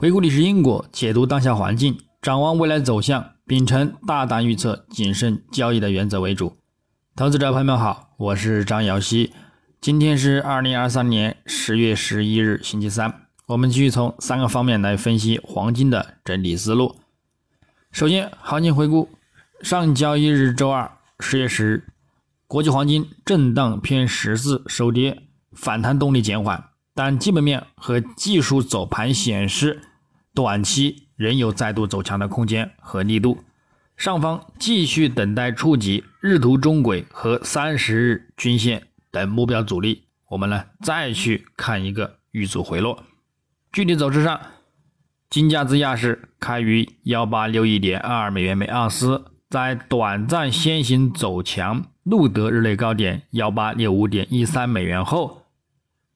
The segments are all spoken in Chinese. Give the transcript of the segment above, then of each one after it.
回顾历史因果，解读当下环境，展望未来走向，秉承大胆预测、谨慎交易的原则为主。投资者朋友们好，我是张瑶希。今天是二零二三年十月十一日，星期三。我们继续从三个方面来分析黄金的整体思路。首先，行情回顾：上交易日周二十月十日，国际黄金震荡偏十字收跌，反弹动力减缓，但基本面和技术走盘显示。短期仍有再度走强的空间和力度，上方继续等待触及日图中轨和三十日均线等目标阻力，我们呢再去看一个遇阻回落。具体走势上，金价自亚市开于幺八六一点二二美元每盎司，在短暂先行走强，录得日内高点幺八六五点一三美元后，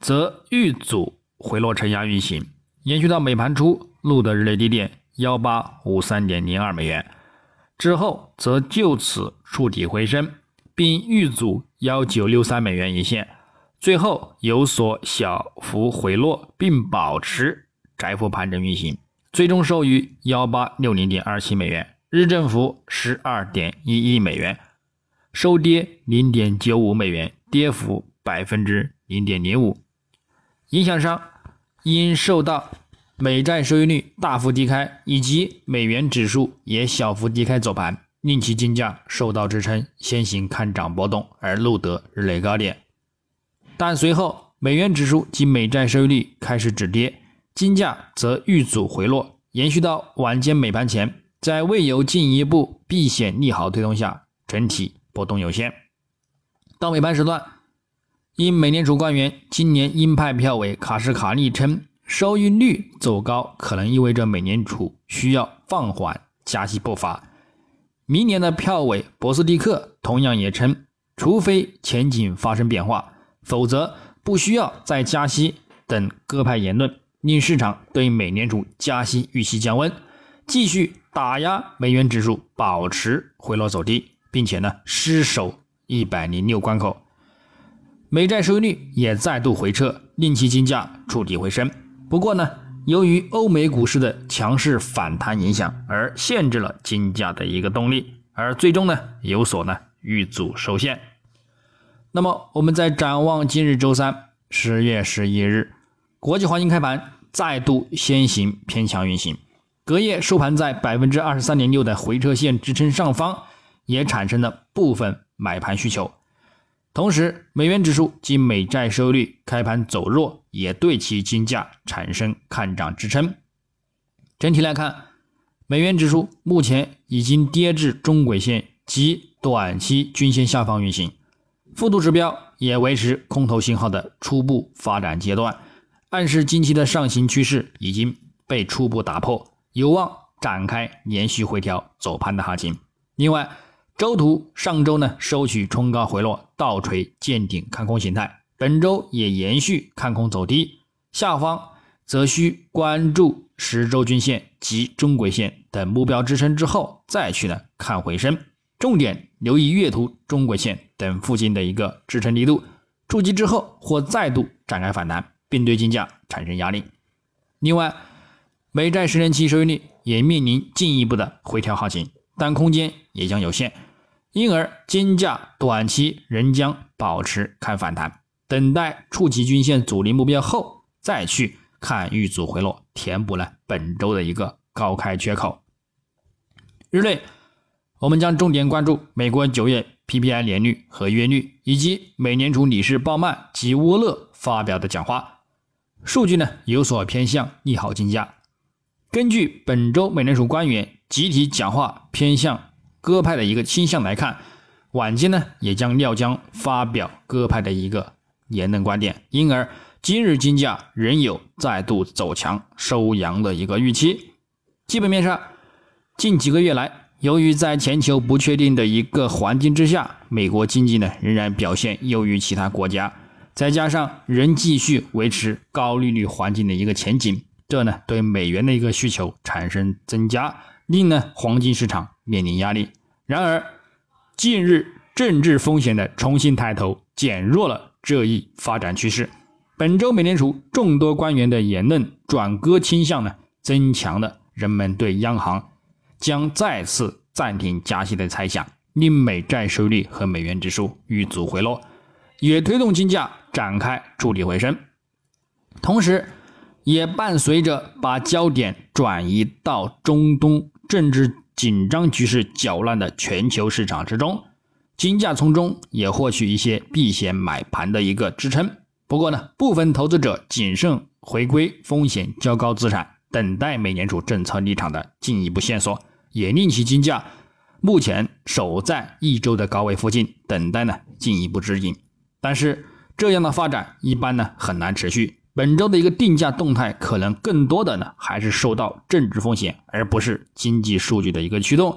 则遇阻回落承压运行，延续到美盘初。录得日内低点幺八五三点零二美元之后，则就此触底回升，并遇阻幺九六三美元一线，最后有所小幅回落，并保持窄幅盘整运行，最终收于幺八六零点二七美元，日振幅十二点一一美元，收跌零点九五美元，跌幅百分之零点零五。影响上因受到。美债收益率大幅低开，以及美元指数也小幅低开走盘，令其金价受到支撑，先行看涨波动而录得日内高点。但随后美元指数及美债收益率开始止跌，金价则遇阻回落，延续到晚间美盘前，在未有进一步避险利好推动下，整体波动有限。到美盘时段，因美联储官员今年鹰派票委卡什卡利称。收益率走高，可能意味着美联储需要放缓加息步伐。明年的票委博斯蒂克同样也称，除非前景发生变化，否则不需要再加息等各派言论，令市场对美联储加息预期降温，继续打压美元指数保持回落走低，并且呢失守一百零六关口。美债收益率也再度回撤，令其金价触底回升。不过呢，由于欧美股市的强势反弹影响，而限制了金价的一个动力，而最终呢有所呢遇阻受限。那么，我们再展望今日周三十月十一日，国际黄金开盘再度先行偏强运行，隔夜收盘在百分之二十三点六的回撤线支撑上方，也产生了部分买盘需求。同时，美元指数及美债收益率开盘走弱，也对其金价产生看涨支撑。整体来看，美元指数目前已经跌至中轨线及短期均线下方运行，幅度指标也维持空头信号的初步发展阶段，暗示近期的上行趋势已经被初步打破，有望展开连续回调走盘的行情。另外，周图上周呢收取冲高回落，倒锤见顶看空形态，本周也延续看空走低，下方则需关注十周均线及中轨线等目标支撑之后再去呢看回升，重点留意月图中轨线等附近的一个支撑力度，触及之后或再度展开反弹，并对金价产生压力。另外，美债十年期收益率也面临进一步的回调行情。但空间也将有限，因而金价短期仍将保持看反弹，等待触及均线阻力目标后，再去看遇阻回落，填补了本周的一个高开缺口。日内，我们将重点关注美国九月 PPI 年率和月率，以及美联储理事鲍曼及沃勒发表的讲话，数据呢有所偏向利好金价。根据本周美联储官员。集体讲话偏向鸽派的一个倾向来看，晚间呢也将料将发表鸽派的一个言论观点，因而今日金价仍有再度走强收阳的一个预期。基本面上，近几个月来，由于在全球不确定的一个环境之下，美国经济呢仍然表现优于其他国家，再加上仍继续维持高利率环境的一个前景，这呢对美元的一个需求产生增加。令呢黄金市场面临压力。然而，近日政治风险的重新抬头，减弱了这一发展趋势。本周美联储众多官员的言论转鸽倾向呢，增强了人们对央行将再次暂停加息的猜想，令美债收益率和美元指数遇阻回落，也推动金价展开触底回升。同时，也伴随着把焦点转移到中东政治紧张局势搅乱的全球市场之中，金价从中也获取一些避险买盘的一个支撑。不过呢，部分投资者谨慎回归风险较高资产，等待美联储政策立场的进一步线索，也令其金价目前守在一周的高位附近，等待呢进一步指引。但是这样的发展一般呢很难持续。本周的一个定价动态，可能更多的呢还是受到政治风险，而不是经济数据的一个驱动。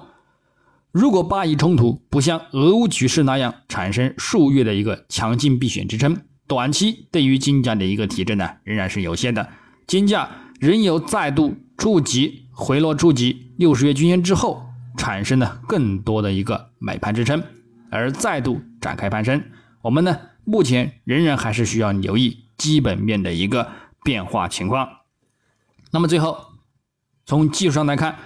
如果巴以冲突不像俄乌局势那样产生数月的一个强劲避险支撑，短期对于金价的一个提振呢仍然是有限的。金价仍有再度触及回落触及六十月均线之后，产生了更多的一个买盘支撑，而再度展开攀升。我们呢目前仍然还是需要留意。基本面的一个变化情况。那么最后，从技术上来看，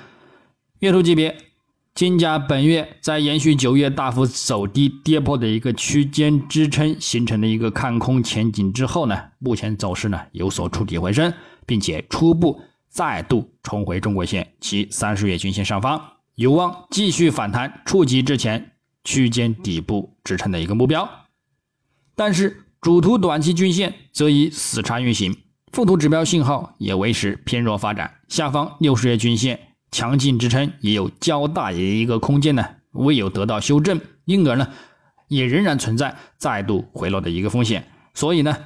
月度级别，金价本月在延续九月大幅走低跌破的一个区间支撑形成的一个看空前景之后呢，目前走势呢有所触底回升，并且初步再度重回中轨线及三十月均线上方，有望继续反弹触及之前区间底部支撑的一个目标。但是。主图短期均线则以死叉运行，副图指标信号也维持偏弱发展，下方六十日均线强劲支撑也有较大的一个空间呢，未有得到修正，因而呢，也仍然存在再度回落的一个风险。所以呢，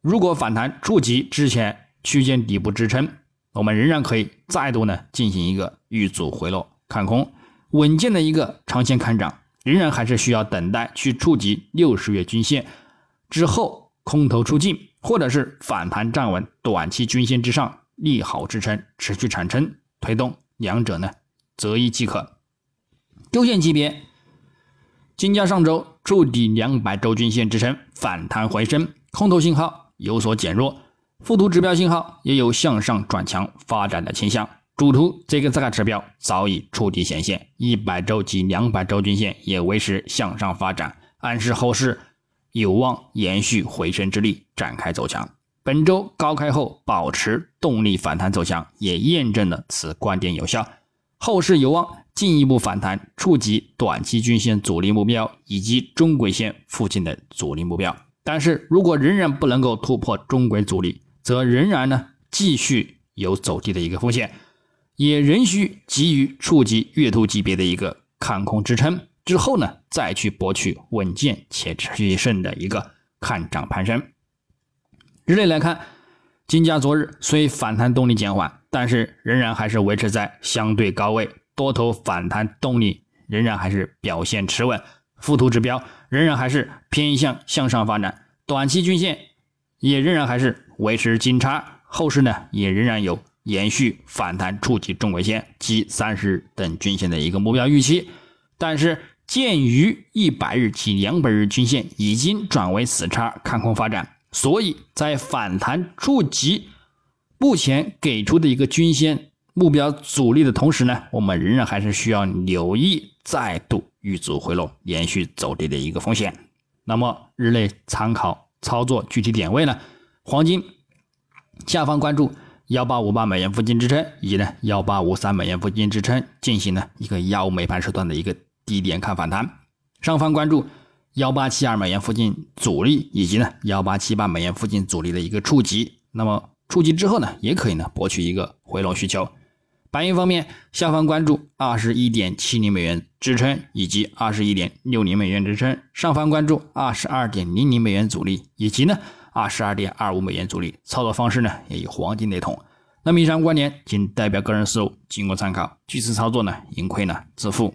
如果反弹触及之前区间底部支撑，我们仍然可以再度呢进行一个遇阻回落看空，稳健的一个长线看涨，仍然还是需要等待去触及六十月均线。之后空头出尽，或者是反弹站稳短期均线之上，利好支撑持续产生推动，两者呢择一即可。周线级别，金价上周触底两百周均线支撑，反弹回升，空头信号有所减弱，副图指标信号也有向上转强发展的倾向。主图这个这个指标早已触底显现，一百周及两百周均线也维持向上发展，暗示后市。有望延续回升之力，展开走强。本周高开后保持动力反弹走强，也验证了此观点有效。后市有望进一步反弹，触及短期均线阻力目标以及中轨线附近的阻力目标。但是如果仍然不能够突破中轨阻力，则仍然呢继续有走低的一个风险，也仍需急于触及月图级别的一个看空支撑。之后呢，再去博取稳健且持续性的一个看涨攀升。日内来看，金价昨日虽反弹动力减缓，但是仍然还是维持在相对高位，多头反弹动力仍然还是表现持稳，附图指标仍然还是偏向向上发展，短期均线也仍然还是维持金叉，后市呢也仍然有延续反弹触及中轨线及三十日等均线的一个目标预期，但是。鉴于一百日及两百日均线已经转为死叉看空发展，所以在反弹触及目前给出的一个均线目标阻力的同时呢，我们仍然还是需要留意再度遇阻回落、连续走低的一个风险。那么日内参考操作具体点位呢？黄金下方关注幺八五八美元附近支撑，以及呢幺八五三美元附近支撑，进行呢一个幺五美盘时段的一个。低点看反弹，上方关注幺八七二美元附近阻力，以及呢幺八七八美元附近阻力的一个触及。那么触及之后呢，也可以呢博取一个回落需求。白银方面，下方关注二十一点七零美元支撑，以及二十一点六零美元支撑。上方关注二十二点零零美元阻力，以及呢二十二点二五美元阻力。操作方式呢也与黄金雷同。那么以上观点仅代表个人思路，仅供参考。据此操作呢，盈亏呢自负。